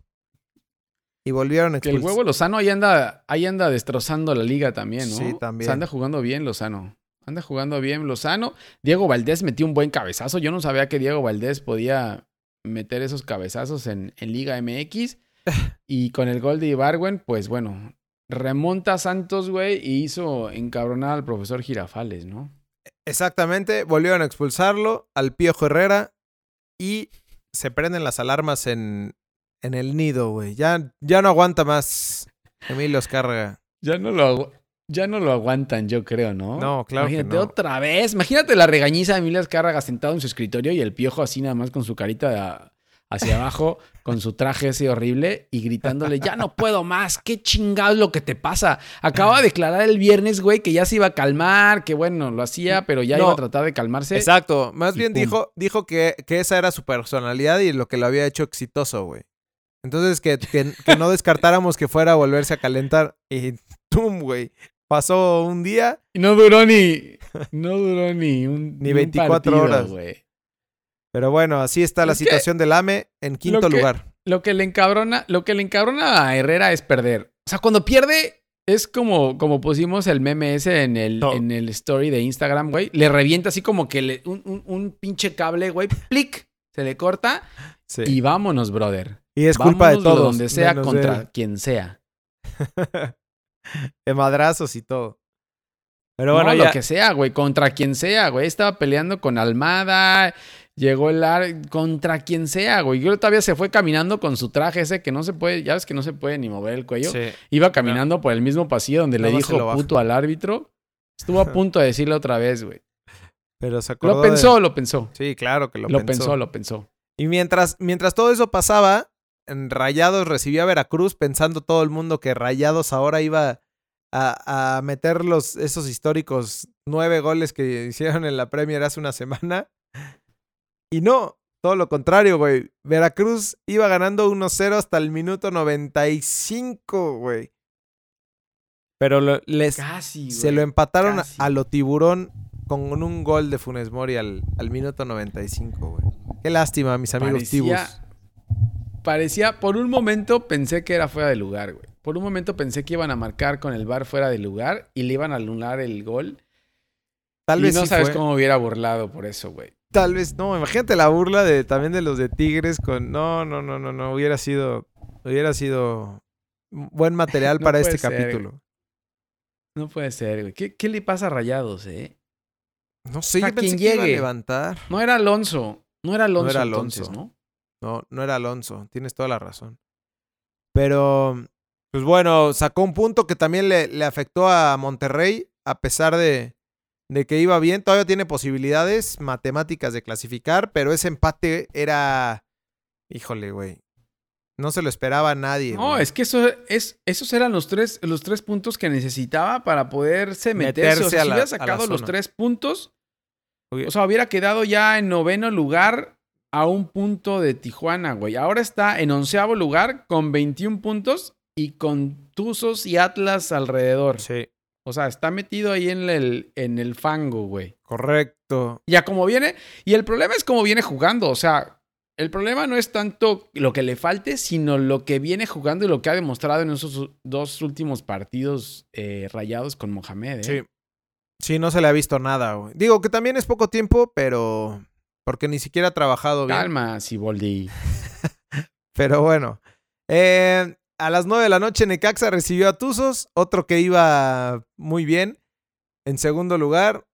Y volvieron a el huevo Lozano ahí anda, ahí anda destrozando la liga también, ¿no? Sí, O sea, también. anda jugando bien Lozano. Anda jugando bien Lozano. Diego Valdés metió un buen cabezazo. Yo no sabía que Diego Valdés podía meter esos cabezazos en, en Liga MX. y con el gol de Ibarwen, pues bueno, remonta a Santos, güey, y hizo encabronar al profesor Girafales, ¿no? Exactamente, volvieron a expulsarlo al Piojo Herrera y se prenden las alarmas en, en el nido, güey. Ya, ya no aguanta más Emilio Escarga. Ya no lo, ya no lo aguantan, yo creo, ¿no? No, claro que Imagínate no. otra vez. Imagínate la regañiza de Emilio Azcárraga sentado en su escritorio y el piojo así nada más con su carita de- hacia abajo, con su traje ese horrible y gritándole, ya no puedo más, qué chingado es lo que te pasa. Acaba de declarar el viernes, güey, que ya se iba a calmar, que bueno, lo hacía, pero ya No. iba a tratar de calmarse. Exacto, más bien pum. dijo, dijo que, que esa era su personalidad y lo que lo había hecho exitoso, güey. Entonces que, que, que no descartáramos que fuera a volverse a calentar. Y ¡tum, güey! Pasó un día Y no duró ni, no duró ni un Ni un 24 partido, horas. güey. Pero bueno, así está la Es situación del AME en quinto que- lugar. Lo que le encabrona, lo que le encabrona a Herrera es perder. O sea, cuando pierde, es como, como pusimos el meme ese en el, No. en el story de Instagram, güey. Le revienta así como que le- un, un- un pinche cable, güey. plic, se le corta Sí. y vámonos, brother. Y es culpa de todos. donde sea, de contra quien sea. de madrazos y todo. Pero No, bueno, lo ya. que sea, güey. Contra quien sea, güey. Estaba peleando con Almada. Llegó el ar... Contra quien sea, güey. Yo todavía se fue caminando con su traje ese que no se puede... Ya ves que no se puede ni mover el cuello. Sí. Iba caminando por el mismo pasillo donde le dijo puto al árbitro. Estuvo a punto de decirle otra vez, güey. Pero se acordó Lo de- pensó, lo pensó. Sí, claro que lo, Lo, pensó. pensó, lo pensó. Y mientras, mientras todo eso pasaba, en Rayados recibía a Veracruz pensando todo el mundo que Rayados ahora iba a, a meter los, esos históricos nueve goles que hicieron en la Premier hace una semana. Y no, todo lo contrario, güey. Veracruz iba ganando 1-0 hasta el minuto 95, güey. Pero lo- les, Casi, se lo empataron casi. a lo tiburón con un gol de Funes Mori al, al minuto 95, güey. Qué lástima, mis amigos Parecía, tibus. parecía, por un momento pensé que era fuera de lugar, güey. Por un momento pensé que iban a marcar con el bar fuera de lugar y le iban a anular el gol. Tal y vez no sí sabes fue. cómo hubiera burlado por eso, güey. Tal vez no. Imagínate la burla de también de los de Tigres con. No, no, no, no, no. Hubiera sido. Hubiera sido buen material No para este ser, capítulo. No puede ser, güey. ¿Qué, qué le pasa a Rayados, eh? No sé, sea, yo pensé que iba a llegue. levantar. No era Alonso. No era Alonso, era entonces, Alonso. ¿no? No, no era Alonso. Tienes toda la razón. Pero, pues bueno, sacó un punto que también le, le afectó a Monterrey, a pesar de, de que iba bien. Todavía tiene posibilidades matemáticas de clasificar, pero ese empate era. Híjole, güey. No se lo esperaba a nadie. No, güey. es que eso es, esos eran los tres, los tres puntos que necesitaba para poderse meterse. Meterse o sea, a si la- hubiera sacado los tres puntos, o sea, hubiera quedado ya en noveno lugar a un punto de Tijuana, güey. Ahora está en onceavo lugar con 21 puntos y con Tuzos y Atlas alrededor. Sí, O sea, está metido ahí en el, en el fango, güey. correcto. Ya como viene, y el problema es cómo viene jugando, o sea, el problema no es tanto lo que le falte, sino lo que viene jugando y lo que ha demostrado en esos dos últimos partidos eh, rayados con Mohamed. ¿eh? Sí. Sí, no se le ha visto nada, güey. Digo que también es poco tiempo, pero. Porque ni siquiera ha trabajado bien. Calma, Siboldi. Pero bueno. Eh, a las 9 de la noche Necaxa recibió a Tuzos, otro que iba muy bien. En segundo lugar.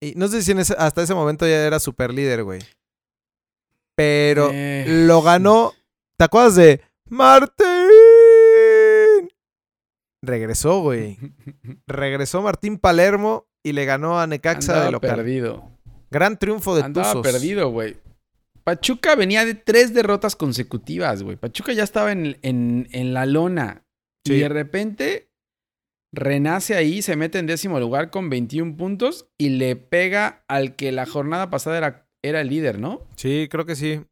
Y no sé si ese- hasta ese momento ya era super líder, güey. Pero Eh, lo ganó. ¿Te acuerdas de Martín? Regresó, güey. Regresó Martín Palermo y le ganó a Necaxa Andaba de local. perdido. Gran triunfo de Andaba Tuzos. perdido, güey. Pachuca venía de tres derrotas consecutivas, güey. Pachuca ya estaba en, en- en la lona. Sí. Y de repente renace ahí, se mete en décimo lugar con 21 puntos y le pega al que la jornada pasada era, era el líder, ¿no? Sí, creo que sí.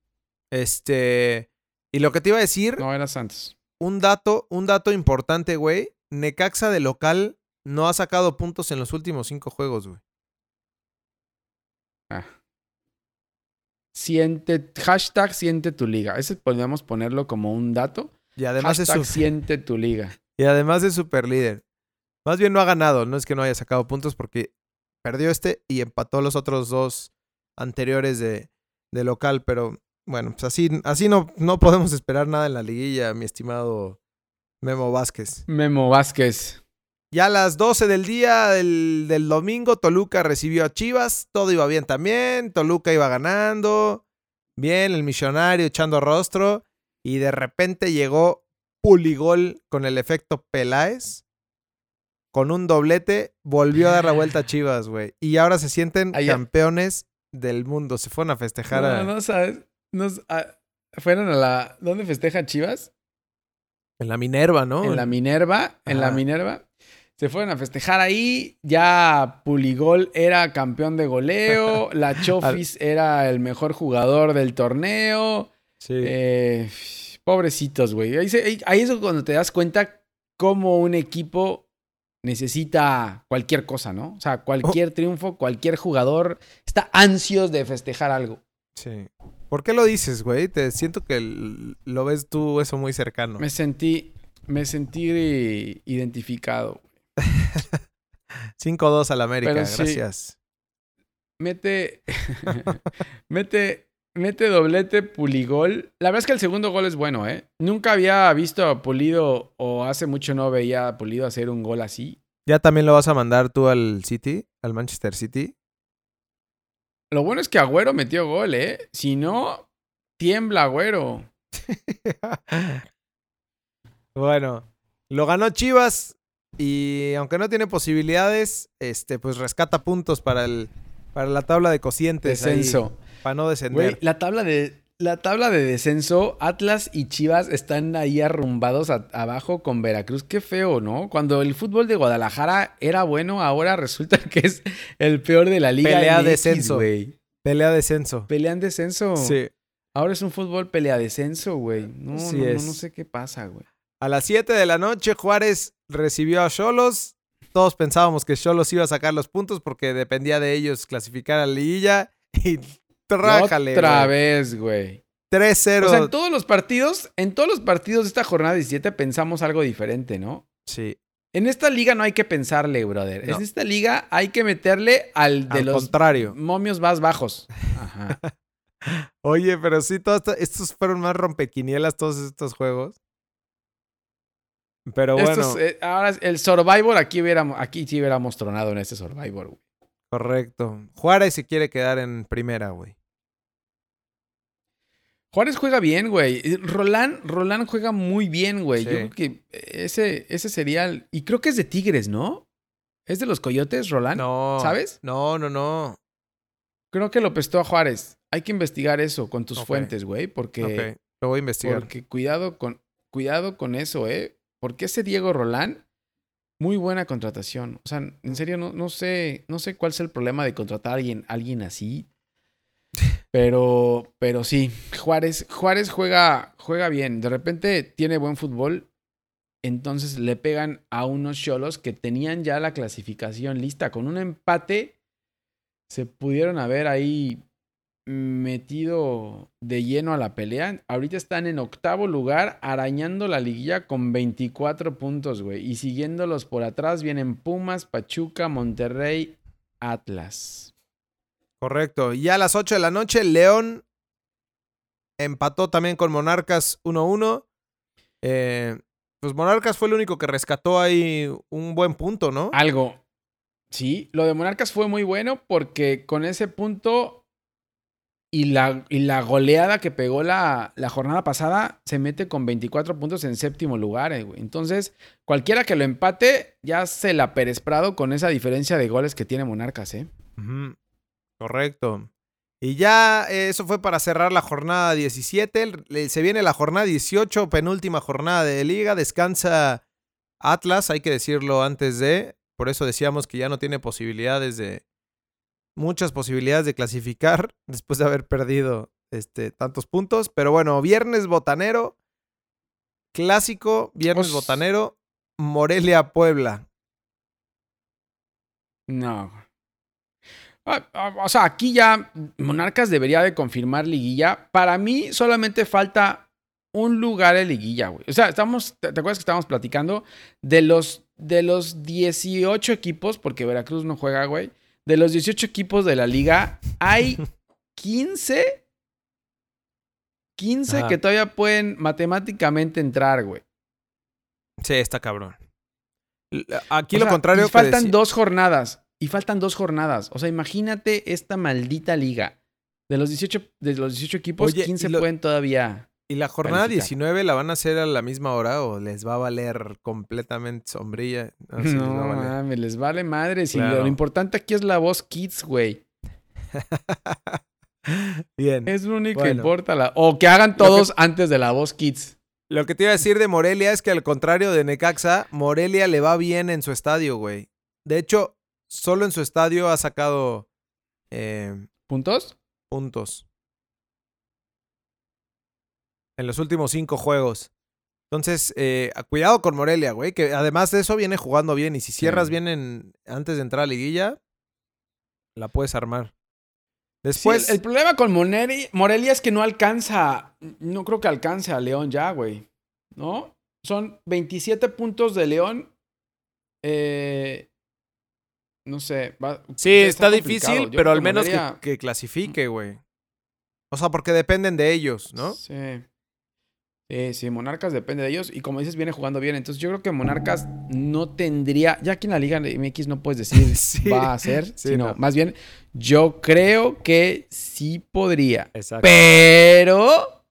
Este. Y lo que te iba a decir, No, era Santos. un dato, un dato importante, güey. Necaxa de local no ha sacado puntos en los últimos cinco juegos, güey. Siente, hashtag siente tu liga. Ese podríamos ponerlo como un dato. Y además es hashtag su- siente tu liga. Y además es super líder. Más bien no ha ganado, no es que no haya sacado puntos porque perdió este y empató los otros dos anteriores de, de local, pero bueno, pues así, así no, no podemos esperar nada en la liguilla, mi estimado Memo Vázquez. Memo Vázquez. Ya a las 12 del día del, del domingo, Toluca recibió a Chivas, todo iba bien también, Toluca iba ganando, bien, el millonario echando rostro, y de repente llegó Puligol con el efecto Peláez, con un doblete, volvió a dar la vuelta a Chivas, güey, y ahora se sienten Allá- campeones del mundo, se fueron a festejar a- No, no sabes. Nos, ah, fueron a la. ¿Dónde festeja Chivas? en la Minerva, ¿no? En la Minerva. En la. Minerva. Se fueron a festejar ahí. Ya Puligol era campeón de goleo. La Chofis era el mejor jugador del torneo. Sí. Eh, pobrecitos, güey. Ahí, se- ahí- es cuando te das cuenta cómo un equipo necesita cualquier cosa, ¿no? O sea, cualquier triunfo, cualquier jugador está ansioso de festejar algo. sí. ¿Por qué lo dices, güey? Te siento que lo ves tú eso muy cercano. Me sentí, me sentí identificado. 5-2 al América, Pero sí. gracias. Mete, mete, mete doblete Puligol. La verdad es que el segundo gol es bueno, ¿eh? Nunca había visto a Pulido o hace mucho no veía a Pulido hacer un gol así. ¿Ya también lo vas a mandar tú al City, al Manchester City? Lo bueno es que Agüero metió gol, ¿eh? Si no, tiembla Agüero. bueno, lo ganó Chivas y aunque no tiene posibilidades, este, pues rescata puntos para el para la tabla de cocientes ahí, Descenso. para no Güey, descender. la tabla de. La tabla de descenso, Atlas y Chivas están ahí arrumbados a- abajo con Veracruz. Qué feo, ¿no? Cuando el fútbol de Guadalajara era bueno, ahora resulta que es el peor de la liga. Pelea MX, descenso. güey. Pelea descenso. Pelean descenso. Sí. Ahora es un fútbol pelea descenso, güey. No, no, no, no sé qué pasa, güey. A las 7 de la noche Juárez recibió a Cholos. Todos pensábamos que Cholos iba a sacar los puntos porque dependía de ellos clasificar a la liguilla y trájale. Otra vez, güey. 3-0. O sea, en todos los partidos, en todos los partidos de esta jornada 17 pensamos algo diferente, ¿no? Sí. En esta liga no hay que pensarle, brother. No. En esta liga hay que meterle al de Al los contrario. momios más bajos. Ajá. Oye, pero sí, todos esto- estos fueron más rompequinielas todos estos juegos. Pero bueno, Estos, eh, ahora el Survivor aquí hubiéramos, aquí sí hubiéramos tronado en este Survivor, güey. correcto. Juárez se quiere quedar en primera, güey. Juárez juega bien, güey. Roland, Roland juega muy bien, güey. Sí. Yo creo que ese, ese sería el- Y creo que es de Tigres, ¿no? ¿Es de los Coyotes, Roland? No. ¿Sabes? No, no, no. Creo que lo prestó a Juárez. Hay que investigar eso con tus fuentes, güey, porque, Ok, lo voy a investigar. porque cuidado con, cuidado con eso, ¿eh? Porque ese Diego Roland, muy buena contratación. O sea, en serio, no, no sé, no sé cuál es el problema de contratar a alguien, alguien así. Pero, pero sí, Juárez, Juárez juega, juega bien. De repente tiene buen fútbol. Entonces le pegan a unos cholos que tenían ya la clasificación lista. Con un empate se pudieron haber ahí metido de lleno a la pelea. Ahorita están en octavo lugar, arañando la liguilla con 24 puntos, güey. Y siguiéndolos por atrás vienen Pumas, Pachuca, Monterrey, Atlas. Correcto. Y a las 8 de la noche, León empató también con Monarcas 1-1. Eh, pues Monarcas fue el único que rescató ahí un buen punto, ¿no? Algo. Sí, lo de Monarcas fue muy bueno porque con ese punto y la, y la goleada que pegó la, la, jornada pasada se mete con 24 puntos en séptimo lugar, eh, güey. Entonces, cualquiera que lo empate ya se la Pérez Prado con esa diferencia de goles que tiene Monarcas, ¿eh? Correcto. Y ya eh, eso fue para cerrar la jornada 17. Se viene la jornada 18, penúltima jornada de liga. Descansa Atlas, hay que decirlo antes de. Por eso decíamos que ya no tiene posibilidades de. Muchas posibilidades de clasificar después de haber perdido este, tantos puntos. Pero bueno, viernes botanero. Clásico, viernes botanero. Morelia, Puebla. No. Ah, ah, O sea, aquí ya Monarcas debería de confirmar liguilla. Para mí solamente falta un lugar en liguilla, güey. O sea, estamos, ¿te te acuerdas que estábamos platicando de los, de los 18 equipos, porque Veracruz no juega, güey. De los 18 equipos de la liga, hay 15, 15 Ajá. que todavía pueden matemáticamente entrar, güey. Sí, está cabrón. Aquí O lo sea, contrario. y faltan dos jornadas. Y faltan dos jornadas. O sea, imagínate esta maldita liga. De los 18, de los 18 equipos, Oye, 15 y lo- pueden todavía. ¿Y la jornada calificar. 19 la van a hacer a la misma hora o les va a valer completamente sombrilla? No, no, mames, les vale madre. Si lo- Claro. lo importante aquí es la voz Kids, güey. Bien. Es lo único que importa. la- O que hagan todos antes de la voz Kids. Lo que te iba a decir de Morelia es que al contrario de Necaxa, Morelia le va bien en su estadio, güey. De hecho, solo en su estadio ha sacado eh, ¿Puntos? puntos. En los últimos cinco juegos. Entonces, eh, cuidado con Morelia, güey, que además de eso viene jugando bien. Y si cierras Sí. bien en, antes de entrar a liguilla, la puedes armar. Sí, Después, el, el problema con Moneri- Morelia es que no alcanza. No creo que alcance a León ya, güey. ¿No? Son 27 puntos de León. Eh, no sé. va- sí, está difícil, pero al menos que, que clasifique, güey. O sea, porque dependen de ellos, ¿no? Sí. Sí, sí, Monarcas depende de ellos. Y como dices, viene jugando bien. Entonces yo creo que Monarcas no tendría. Ya aquí en la Liga MX no puedes decir Sí. va a ser. Sí, sino no. más bien, yo creo que sí podría. Exacto. Pero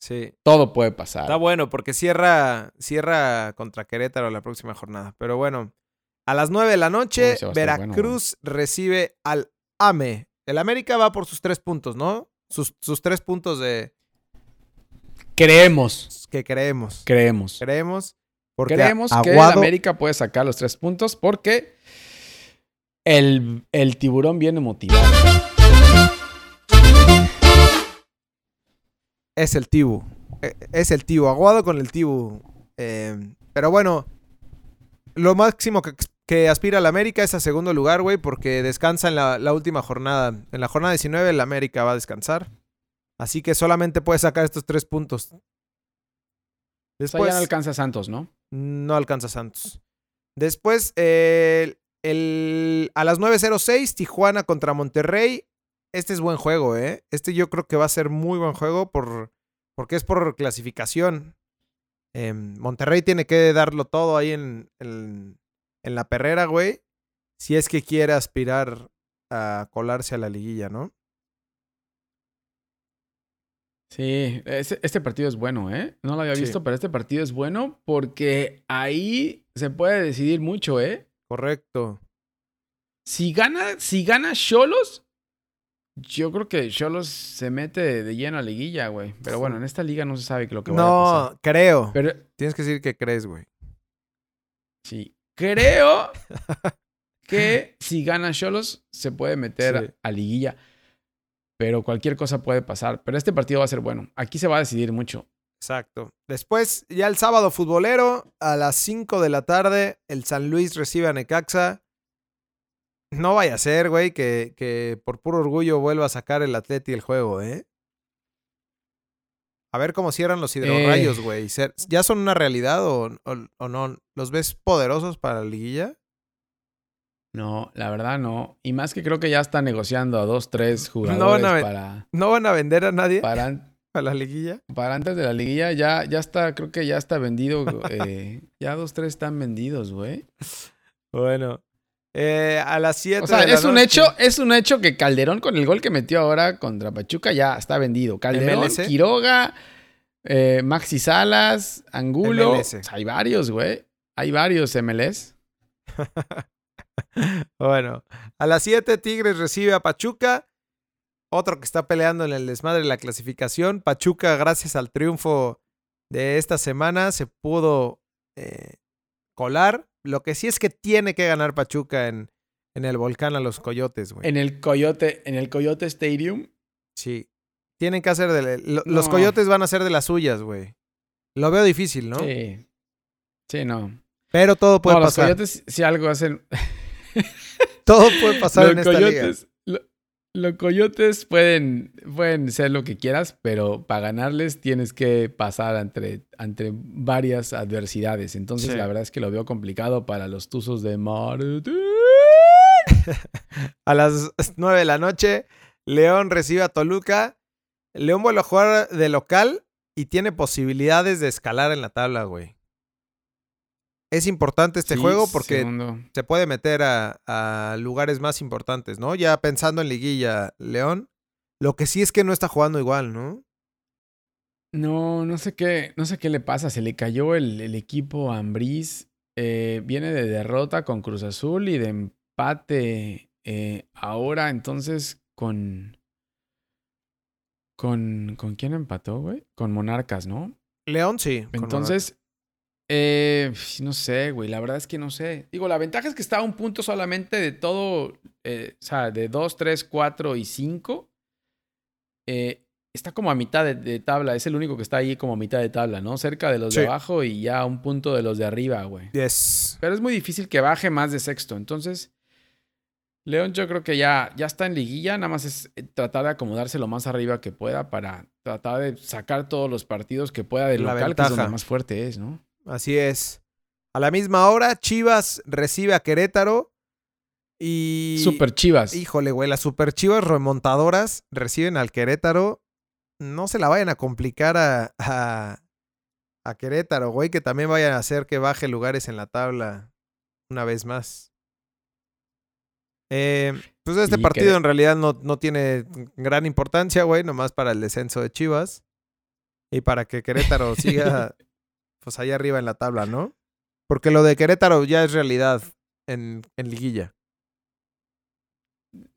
Sí. todo puede pasar. Está bueno porque cierra, cierra contra Querétaro la próxima jornada. Pero bueno, a las 9 de la noche, Uy, bueno, Veracruz recibe al AME. El América va por sus tres puntos, ¿no? Sus, sus tres puntos de Creemos. que creemos. Creemos. Creemos. Porque Creemos que el América puede sacar los tres puntos porque el, el tiburón viene motivado. es el Tibu. Eh, Es el Tibu. Aguado con el Tibu. Eh, pero bueno, lo máximo que, que aspira el América es a segundo lugar, güey, porque descansa en la, la última jornada. En la jornada 19 el América va a descansar. Así que solamente puede sacar estos tres puntos. O sea, Después ya no alcanza Santos, ¿no? no alcanza Santos. Después, eh, el, a las 9.06, Tijuana contra Monterrey. Este es buen juego, ¿eh? Este yo creo que va a ser muy buen juego por, porque es por clasificación. Eh, Monterrey tiene que darlo todo ahí en, en, en la perrera, güey. Si es que quiere aspirar a colarse a la liguilla, ¿no? Sí, este, este partido es bueno, ¿eh? No lo había Sí. visto, pero este partido es bueno porque ahí se puede decidir mucho, ¿eh? Correcto. Si gana, si gana Cholos, yo creo que Cholos se mete de, lleno a liguilla, güey. Pero bueno, en esta liga no se sabe lo que va a pasar. No, creo. Pero Tienes que decir que crees, güey. sí, creo que si gana Cholos se puede meter Sí. a liguilla. Pero cualquier cosa puede pasar. Pero este partido va a ser bueno. Aquí se va a decidir mucho. Exacto. Después, ya el sábado futbolero, a las 5 de la tarde, el San Luis recibe a Necaxa. No vaya a ser, güey, que, que por puro orgullo vuelva a sacar el Atleti el juego, ¿eh? A ver cómo cierran los hidrorrayos, Eh. güey. ¿Ya son una realidad o, o- o no? ¿Los ves poderosos para la liguilla? No, la verdad no. Y más que creo que ya está negociando a dos, tres van jugadores a ver- para, ¿No van a vender a nadie? para... para la liguilla. Para antes de la liguilla ya, ya está, creo que ya está vendido. eh, ya dos, tres están vendidos, güey. Bueno. eh, a las 7 O sea, es un hecho, es un hecho que Calderón con el gol que metió ahora contra Pachuca ya está vendido. Calderón, MLS. Quiroga, eh, Maxi Salas, Angulo. O sea, hay varios, güey. Hay varios MLS. Bueno, a las 7 Tigres recibe a Pachuca. Otro que está peleando en el desmadre de la clasificación. Pachuca, gracias al triunfo de esta semana, se pudo eh, colar. Lo que sí es que tiene que ganar Pachuca en, en el volcán a los coyotes, güey. En el Coyote, en el Coyote Stadium. Sí. Tienen que hacer de. lo- Los coyotes van a hacer de las suyas, güey. Lo veo difícil, ¿no? Sí. Sí, no. Pero todo puede no, los pasar. Coyotes, si algo hacen. Todo puede pasar los en esta liga. coyotes, lo- los coyotes pueden, pueden ser lo que quieras, pero para ganarles tienes que pasar entre, entre varias adversidades. Entonces, Sí. la verdad es que lo veo complicado para los tuzos de Martín. A las 9 de la noche, León recibe a Toluca. León vuelve a jugar de local y tiene posibilidades de escalar en la tabla, güey. Es importante este Sí, juego porque segundo. se puede meter a, a lugares más importantes, ¿no? Ya pensando en liguilla, León. Lo que sí es que no está jugando igual, ¿no? No, no sé qué, no sé qué le pasa. Se le cayó el, el equipo a Ambriz. Eh, viene de derrota con Cruz Azul y de empate eh, ahora. Entonces, con. Con. ¿Con quién empató, güey? Con Monarcas, ¿no? León sí. con Entonces. Eh, no sé, güey. La verdad es que no sé. Digo, la ventaja es que está a un punto solamente de todo. eh, o sea, de 2, 3, 4 y 5. Eh, está como a mitad de, de tabla. Es el único que está ahí como a mitad de tabla, ¿no? Cerca de los Sí. de abajo y ya a un punto de los de arriba, güey. Yes. Pero es muy difícil que baje más de sexto. Entonces, León yo creo que ya, ya está en liguilla. Nada más es eh, tratar de acomodarse lo más arriba que pueda para tratar de sacar todos los partidos que pueda del local, que es ventaja. donde más fuerte es, ¿no? Así es. A la misma hora, Chivas recibe a Querétaro. Y. Super Chivas. Híjole, güey, las super chivas remontadoras reciben al Querétaro. No se la vayan a complicar a, a, a Querétaro, güey, que también vayan a hacer que baje lugares en la tabla una vez más. Eh, pues este Y partido en realidad no, no tiene gran importancia, güey, nomás para el descenso de Chivas. Y para que Querétaro siga, pues allá arriba en la tabla, ¿no? Porque lo de Querétaro ya es realidad en, en liguilla.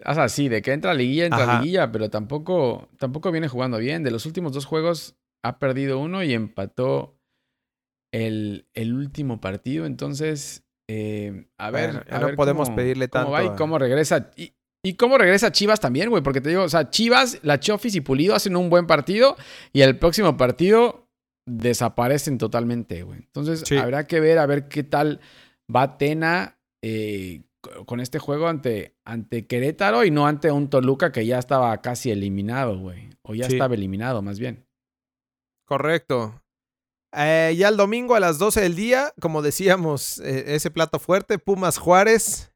O sea, sí, de que entra a liguilla, entra Ajá. liguilla, pero tampoco, tampoco viene jugando bien. De los últimos dos juegos ha perdido uno y empató el, el último partido. Entonces, eh, a ver. Bueno, ya a no ver podemos cómo- pedirle cómo va tanto y a- cómo regresa. Y, y cómo regresa Chivas también, güey, porque te digo, o sea, Chivas, la Chofis y Pulido hacen un buen partido y el próximo partido desaparecen totalmente, güey. Entonces, Sí. habrá que ver a ver qué tal va Tena eh, co- con este juego ante, ante Querétaro y no ante un Toluca que ya estaba casi eliminado, güey. O ya Sí. estaba eliminado, más bien. Correcto. Eh, ya el domingo a las 12 del día, como decíamos, eh, ese plato fuerte, Pumas Juárez.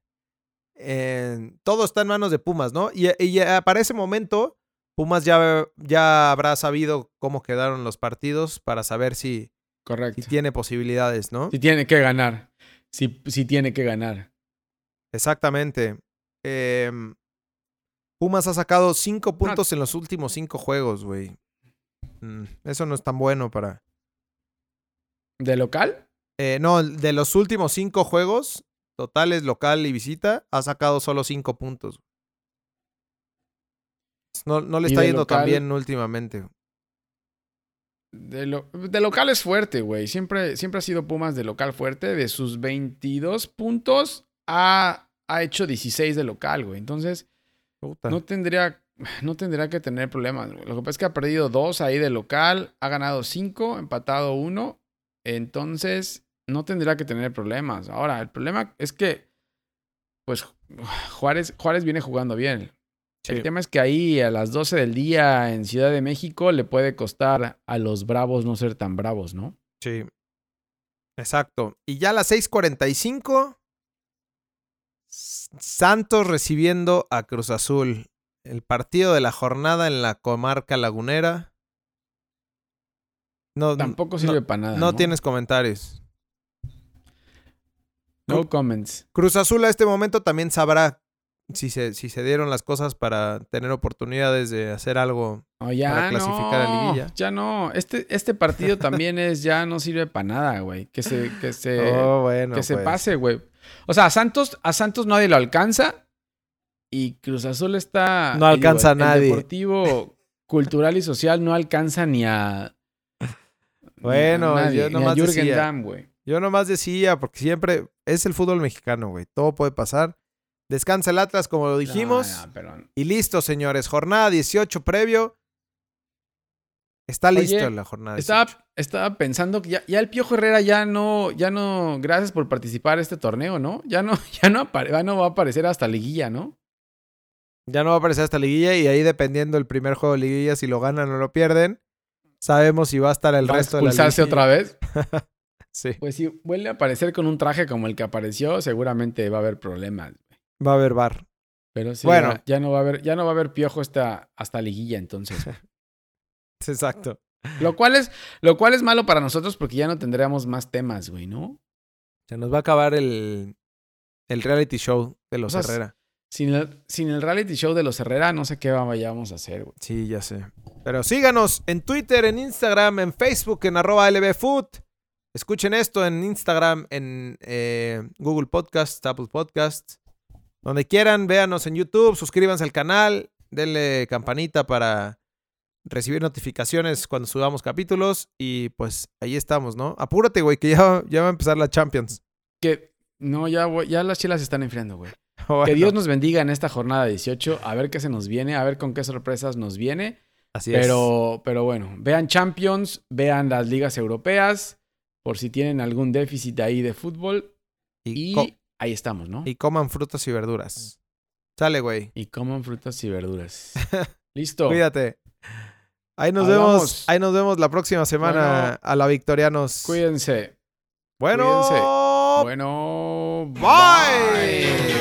Eh, todo está en manos de Pumas, ¿no? Y, y para ese momento, Pumas ya, ya habrá sabido cómo quedaron los partidos para saber si, Correcto. si tiene posibilidades, ¿no? Si tiene que ganar. Si, si tiene que ganar. Exactamente. Em, Pumas ha sacado cinco puntos en los últimos cinco juegos, güey. Mm, eso no es tan bueno para... ¿De local? Eh, no, de los últimos cinco juegos, totales, local y visita, ha sacado solo cinco puntos. No, no le está yendo tan bien últimamente. De, lo- de local es fuerte, güey. Siempre, siempre ha sido Pumas de local fuerte. De sus 22 puntos, ha, ha hecho 16 de local, güey. Entonces, Puta. no tendría, no tendría que tener problemas. Lo que pasa es que ha perdido dos ahí de local, ha ganado cinco, empatado uno. Entonces, no tendría que tener problemas. Ahora, el problema es que, pues, Juárez, Juárez viene jugando bien. Sí. El tema es que ahí a las 12 del día en Ciudad de México le puede costar a los bravos no ser tan bravos, ¿no? Sí. Exacto. Y ya a las 6:45, S- Santos recibiendo a Cruz Azul. El partido de la jornada en la comarca lagunera. No, Tampoco sirve no, para nada. no tienes comentarios. No comments. Cruz Azul a este momento también sabrá si se, si se dieron las cosas para tener oportunidades de hacer algo. Oh, ya Para clasificar a no, liguilla. Ya no. Este, este partido también es, ya no sirve para nada, güey. Que se, que se, oh, bueno. que se pues. pase, güey. O sea, a Santos, a Santos nadie lo alcanza. Y Cruz Azul está. No alcanza a el nadie. Deportivo, cultural y social no alcanza ni a. Bueno, ni a nadie, yo ni a nomás decía. Damm. Yo nomás decía, porque siempre es el fútbol mexicano, güey. Todo puede pasar. Descansa el Atlas, como lo dijimos. No, no, pero- Y listo, señores. Jornada 18 previo. Está Oye, listo la jornada 18. Estaba, estaba pensando que ya, ya el Piojo Herrera ya no, ya no, gracias por participar en este torneo, ¿no? Ya no, ya no, apare- ya no va a aparecer hasta liguilla, ¿no? Ya no va a aparecer hasta liguilla y ahí dependiendo el primer juego de liguilla, si lo ganan o lo pierden, sabemos si va a estar el Va a resto de la expulsarse liguilla. otra vez. Sí, Pues si vuelve a aparecer con un traje como el que apareció, seguramente va a haber problemas. Va a haber bar. Pero sí, Bueno. ya, ya no va a haber, ya no va a haber Piojo hasta, hasta liguilla, entonces. Exacto. lo cual es, lo cual es malo para nosotros porque ya no tendríamos más temas, güey, ¿no? Se nos va a acabar el, el reality show de los O sea, Herrera. Sin el, sin el reality show de los Herrera, no sé qué vayamos a hacer, güey. Sí, ya sé. Pero síganos en Twitter, en Instagram, en Facebook, en arroba lbfood. Escuchen esto en Instagram, en eh, Google Podcasts, Apple Podcasts. Donde quieran, véanos en YouTube, suscríbanse al canal, denle campanita para recibir notificaciones cuando subamos capítulos. Y pues ahí estamos, ¿no? Apúrate, güey, que ya, ya va a empezar la Champions. Que no, ya, voy- ya las chelas se están enfriando, güey. Bueno, Que Dios nos bendiga en esta jornada 18, a ver qué se nos viene, a ver con qué sorpresas nos viene. así es. Pero, pero bueno, vean Champions, vean las ligas europeas, por si tienen algún déficit ahí de fútbol. Y, Y ahí estamos, ¿no? Y coman frutas y verduras. Sale, güey. Y coman frutas y verduras. Listo. Cuídate. Ahí nos vemos. Ahí nos vemos la próxima semana a la Victorianos. Cuídense. Bueno. Cuídense. Bueno. bye.